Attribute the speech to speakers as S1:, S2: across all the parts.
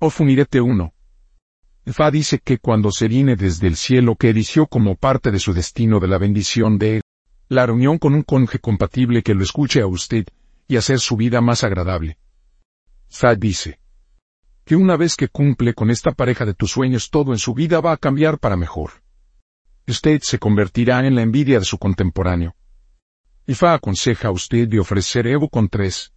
S1: Ofunirete 1. Fa dice que cuando se viene desde el cielo que eligió como parte de su destino de la bendición de la reunión con un conje compatible que lo escuche a usted y hacer su vida más agradable. Fa dice que una vez que cumple con esta pareja de tus sueños todo en su vida va a cambiar para mejor. Usted se convertirá en la envidia de su contemporáneo. Ifa aconseja a usted de ofrecer Evo con tres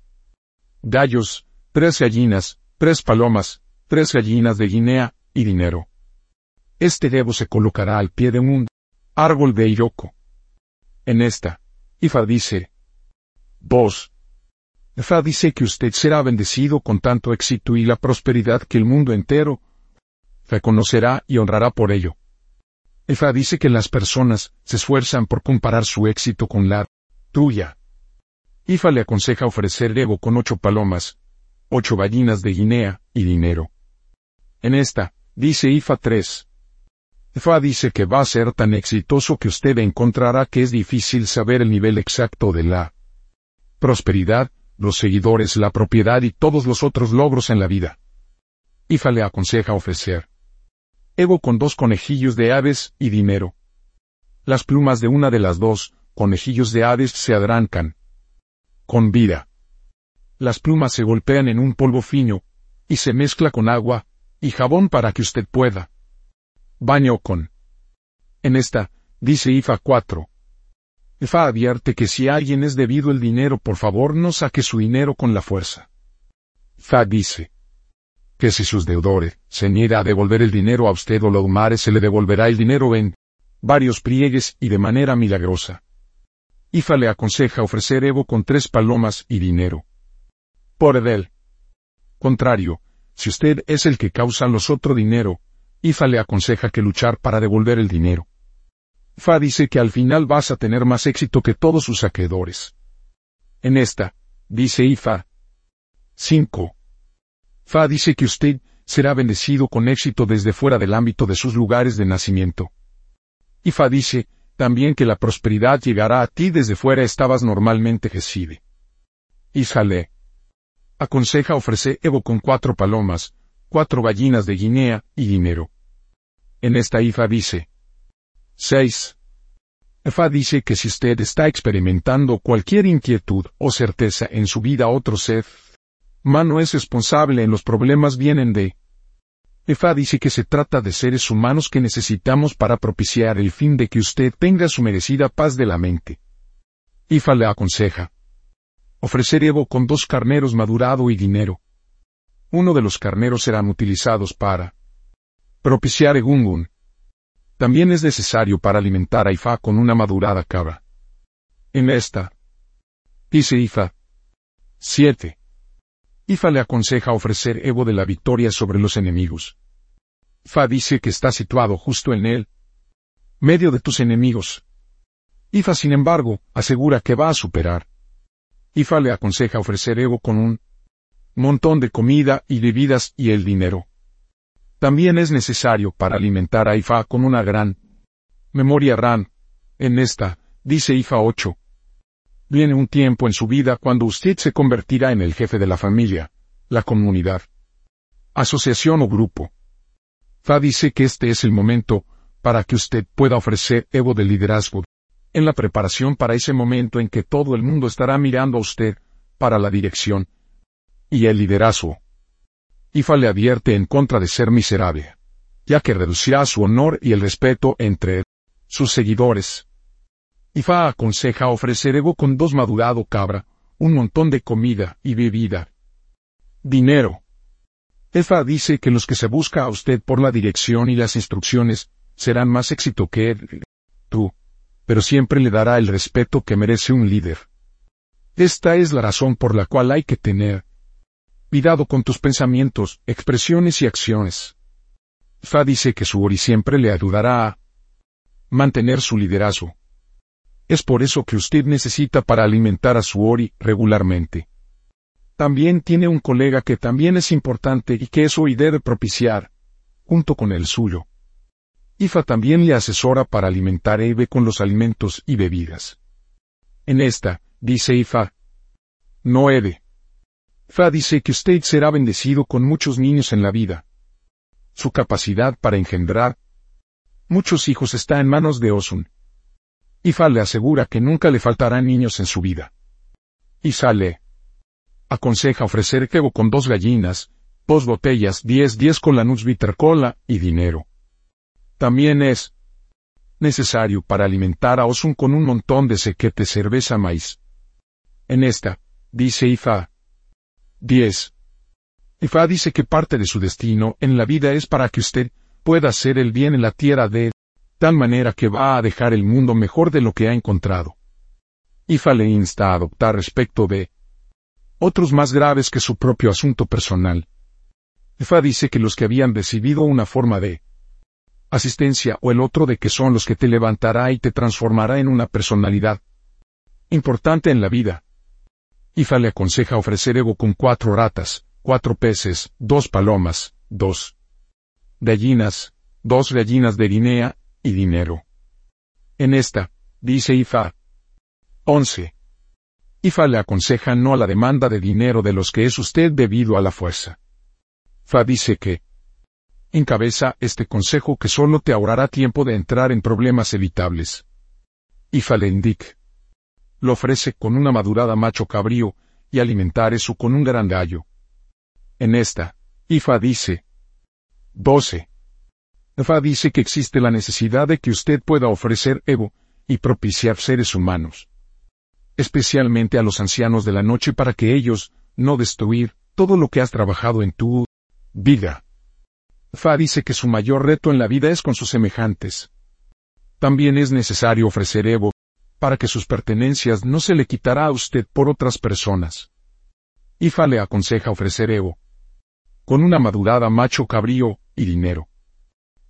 S1: gallos, tres gallinas, tres palomas, tres gallinas de Guinea, y dinero. Este Evo se colocará al pie de un árbol de Iroko. En esta, Ifa dice, vos, Ifa dice que usted será bendecido con tanto éxito y la prosperidad que el mundo entero reconocerá y honrará por ello. Ifa dice que las personas se esfuerzan por comparar su éxito con la tuya. Ifa le aconseja ofrecer Evo con ocho palomas, ocho gallinas de Guinea, y dinero. En esta, dice IFA 3. IFA dice que va a ser tan exitoso que usted encontrará que es difícil saber el nivel exacto de la prosperidad, los seguidores, la propiedad y todos los otros logros en la vida. IFA le aconseja ofrecer Evo con dos conejillos de aves y dinero. Las plumas de una de las dos, conejillos de aves se adrancan. Con vida. Las plumas se golpean en un polvo fino, y se mezcla con agua, y jabón para que usted pueda. Baño con. En esta, dice IFA 4. IFA advierte que si alguien es debido el dinero por favor no saque su dinero con la fuerza. IFA dice que si sus deudores se niega a devolver el dinero a usted o lo humare se le devolverá el dinero en varios pliegues y de manera milagrosa. IFA le aconseja ofrecer Evo con tres palomas y dinero. Por el contrario, si usted es el que causa los otro dinero, IFA le aconseja que luchar para devolver el dinero. Fa dice que al final vas a tener más éxito que todos sus acreedores. En esta, dice IFA. 5. Fa dice que usted será bendecido con éxito desde fuera del ámbito de sus lugares de nacimiento. IFA dice, también que la prosperidad llegará a ti desde fuera estabas normalmente geside. Ishale aconseja ofrecer Evo con cuatro palomas, cuatro gallinas de Guinea y dinero. En esta IFA dice 6. IFA dice que si usted está experimentando cualquier inquietud o certeza en su vida otro ser, mano es responsable en los problemas vienen de. IFA dice que se trata de seres humanos que necesitamos para propiciar el fin de que usted tenga su merecida paz de la mente. IFA le aconseja ofrecer Evo con dos carneros madurado y dinero. Uno de los carneros serán utilizados para propiciar Egungun. También es necesario para alimentar a Ifa con una madurada cabra. En esta, dice Ifa. 7. Ifa le aconseja ofrecer Evo de la victoria sobre los enemigos. Ifa dice que está situado justo en él, medio de tus enemigos. Ifa, sin embargo, asegura que va a superar Ifa le aconseja ofrecer Evo con un montón de comida y bebidas y el dinero. También es necesario para alimentar a Ifa con una gran memoria RAM. En esta, dice Ifa 8. Viene un tiempo en su vida cuando usted se convertirá en el jefe de la familia, la comunidad, asociación o grupo. Fa dice que este es el momento para que usted pueda ofrecer Evo de liderazgo en la preparación para ese momento en que todo el mundo estará mirando a usted, para la dirección y el liderazgo. Ifa le advierte en contra de ser miserable, ya que reducirá su honor y el respeto entre sus seguidores. Ifa aconseja ofrecer ego con dos madurado cabra, un montón de comida y bebida. Dinero. Ifa dice que los que se busca a usted por la dirección y las instrucciones, serán más éxito que tú pero siempre le dará el respeto que merece un líder. Esta es la razón por la cual hay que tener cuidado con tus pensamientos, expresiones y acciones. Fa dice que su Ori siempre le ayudará a mantener su liderazgo. Es por eso que usted necesita para alimentar a su Ori regularmente. También tiene un colega que también es importante y que eso y debe propiciar, junto con el suyo. IFA también le asesora para alimentar a Eve con los alimentos y bebidas. En esta, dice IFA, no Eve. Fa dice que usted será bendecido con muchos niños en la vida. Su capacidad para engendrar muchos hijos está en manos de Osun. Ifa le asegura que nunca le faltarán niños en su vida. Isa le aconseja ofrecer kebo con dos gallinas, dos botellas, diez diez con la bitter cola y dinero. También es necesario para alimentar a Osun con un montón de sequete cerveza maíz. En esta, dice Ifa. 10. Ifa dice que parte de su destino en la vida es para que usted pueda hacer el bien en la tierra de tal manera que va a dejar el mundo mejor de lo que ha encontrado. Ifa le insta a adoptar respecto de otros más graves que su propio asunto personal. Ifa dice que los que habían recibido una forma de asistencia o el otro de que son los que te levantará y te transformará en una personalidad importante en la vida. Ifa le aconseja ofrecer ego con cuatro ratas, cuatro peces, dos palomas, dos gallinas, dos gallinas de Guinea, y dinero. En esta, dice Ifa. 11. Ifa le aconseja no a la demanda de dinero de los que es usted debido a la fuerza. Fa dice que, encabeza este consejo que solo te ahorrará tiempo de entrar en problemas evitables. Y lo ofrece con una madurada macho cabrío, y alimentar eso con un gran gallo. En esta, Ifa dice. 12. Fa dice que existe la necesidad de que usted pueda ofrecer Evo, y propiciar seres humanos. Especialmente a los ancianos de la noche para que ellos, no destruir, todo lo que has trabajado en tu vida. Fa dice que su mayor reto en la vida es con sus semejantes. También es necesario ofrecer Evo, para que sus pertenencias no se le quitará a usted por otras personas. Ifa le aconseja ofrecer Evo. Con una madurada macho cabrío, y dinero.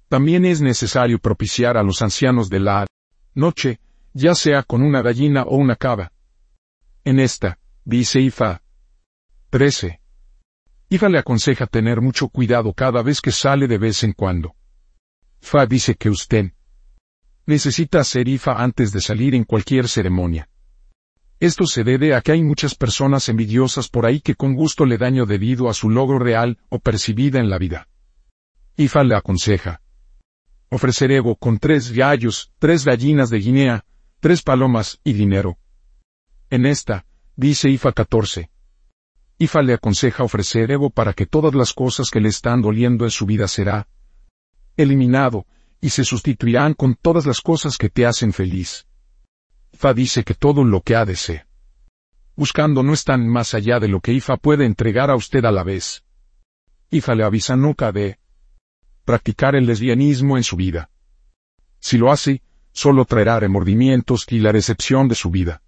S1: También es necesario propiciar a los ancianos de la noche, ya sea con una gallina o una cava. En esta, dice Ifa. 13. Ifa le aconseja tener mucho cuidado cada vez que sale de vez en cuando. Fa dice que usted necesita hacer Ifa antes de salir en cualquier ceremonia. Esto se debe a que hay muchas personas envidiosas por ahí que con gusto le daño debido a su logro real o percibida en la vida. Ifa le aconseja. Ofrecer Evo con tres gallos, tres gallinas de Guinea, tres palomas y dinero. En esta, dice Ifa 14, Ifa le aconseja ofrecer Evo para que todas las cosas que le están doliendo en su vida será eliminado, y se sustituirán con todas las cosas que te hacen feliz. Ifa dice que todo lo que ha de ser. Buscando no están más allá de lo que Ifa puede entregar a usted a la vez. Ifa le avisa nunca de practicar el lesbianismo en su vida. Si lo hace, solo traerá remordimientos y la decepción de su vida.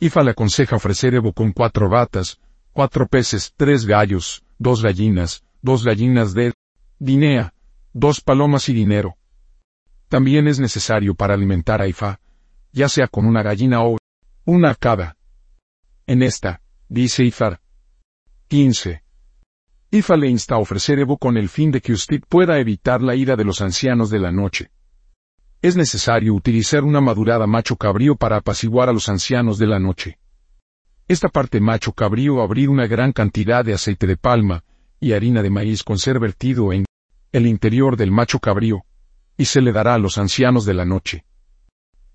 S1: Ifa le aconseja ofrecer Evo con cuatro batas, cuatro peces, tres gallos, dos gallinas, dos gallinas de Guinea, dos palomas y dinero. También es necesario para alimentar a Ifa, ya sea con una gallina o una cada. En esta, dice Ifar. 15. Ifa le insta a ofrecer Evo con el fin de que usted pueda evitar la ira de los ancianos de la noche. Es necesario utilizar una madurada macho cabrío para apaciguar a los ancianos de la noche. Esta parte macho cabrío abrir una gran cantidad de aceite de palma y harina de maíz con ser vertido en el interior del macho cabrío, y se le dará a los ancianos de la noche.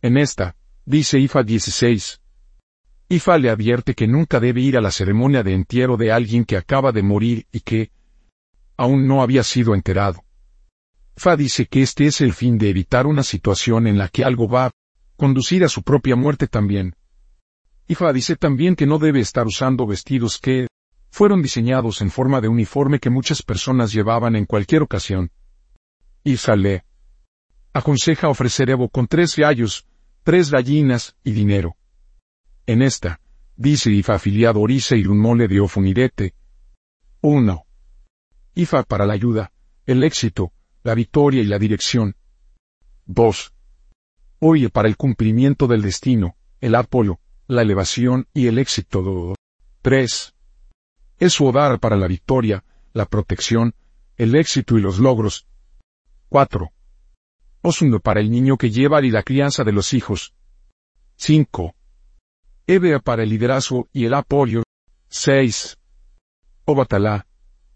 S1: En esta, dice Ifa 16. Ifa le advierte que nunca debe ir a la ceremonia de entierro de alguien que acaba de morir y que aún no había sido enterado. Fa dice que este es el fin de evitar una situación en la que algo va a conducir a su propia muerte también. Ifa dice también que no debe estar usando vestidos que fueron diseñados en forma de uniforme que muchas personas llevaban en cualquier ocasión. Ifa le aconseja ofrecer Evo con tres gallos, tres gallinas y dinero. En esta, dice Ifa afiliado Orisa y un mole de Ofunirete. 1. Ifa para la ayuda, el éxito, la victoria y la dirección. 2. Oye para el cumplimiento del destino, el apolo, la elevación y el éxito. 3. Es su hogar para la victoria, la protección, el éxito y los logros. 4. Osundo para el niño que lleva y la crianza de los hijos. 5. Ebea para el liderazgo y el apoyo. 6. O batalá.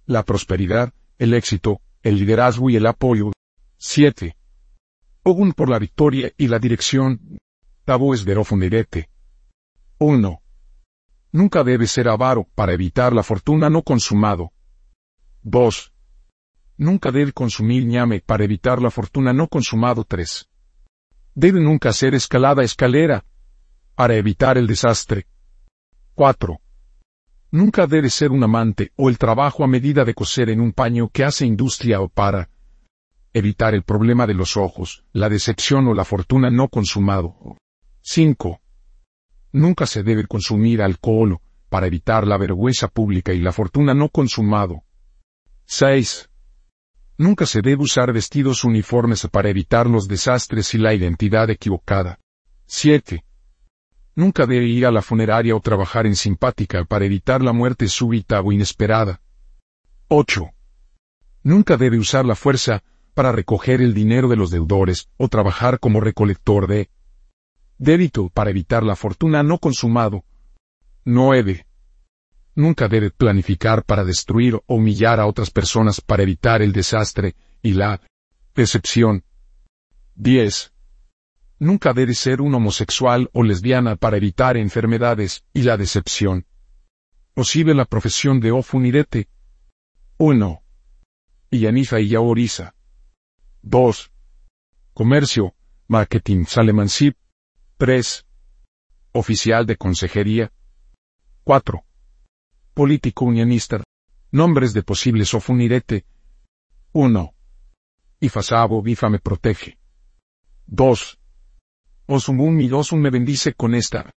S1: La prosperidad, el éxito, el liderazgo y el apoyo. 7. Ogun por la victoria y la dirección. Tabo es verofundirete. 1. Nunca debe ser avaro para evitar la fortuna no consumado. 2. Nunca debe consumir ñame para evitar la fortuna no consumado 3. Debe nunca ser escalada escalera para evitar el desastre. 4. Nunca debe ser un amante o el trabajo a medida de coser en un paño que hace industria o para evitar el problema de los ojos, la decepción o la fortuna no consumado. 5. Nunca se debe consumir alcohol para evitar la vergüenza pública y la fortuna no consumado. 6. Nunca se debe usar vestidos uniformes para evitar los desastres y la identidad equivocada. 7. Nunca debe ir a la funeraria o trabajar en simpática para evitar la muerte súbita o inesperada. 8. Nunca debe usar la fuerza para recoger el dinero de los deudores o trabajar como recolector de débito para evitar la fortuna no consumado. 9. Nunca debe planificar para destruir o humillar a otras personas para evitar el desastre y la decepción. 10. Nunca debe ser un homosexual o lesbiana para evitar enfermedades y la decepción. Posible la profesión de Ofunirete. 1. Yanifa y Yaoriza. 2. Comercio, marketing, salemansip. 3. Oficial de consejería. 4. Político unionista. Nombres de posibles ofunirete. 1. Ifasabo Bifa me protege. 2. Osumun mi Osun me bendice con esta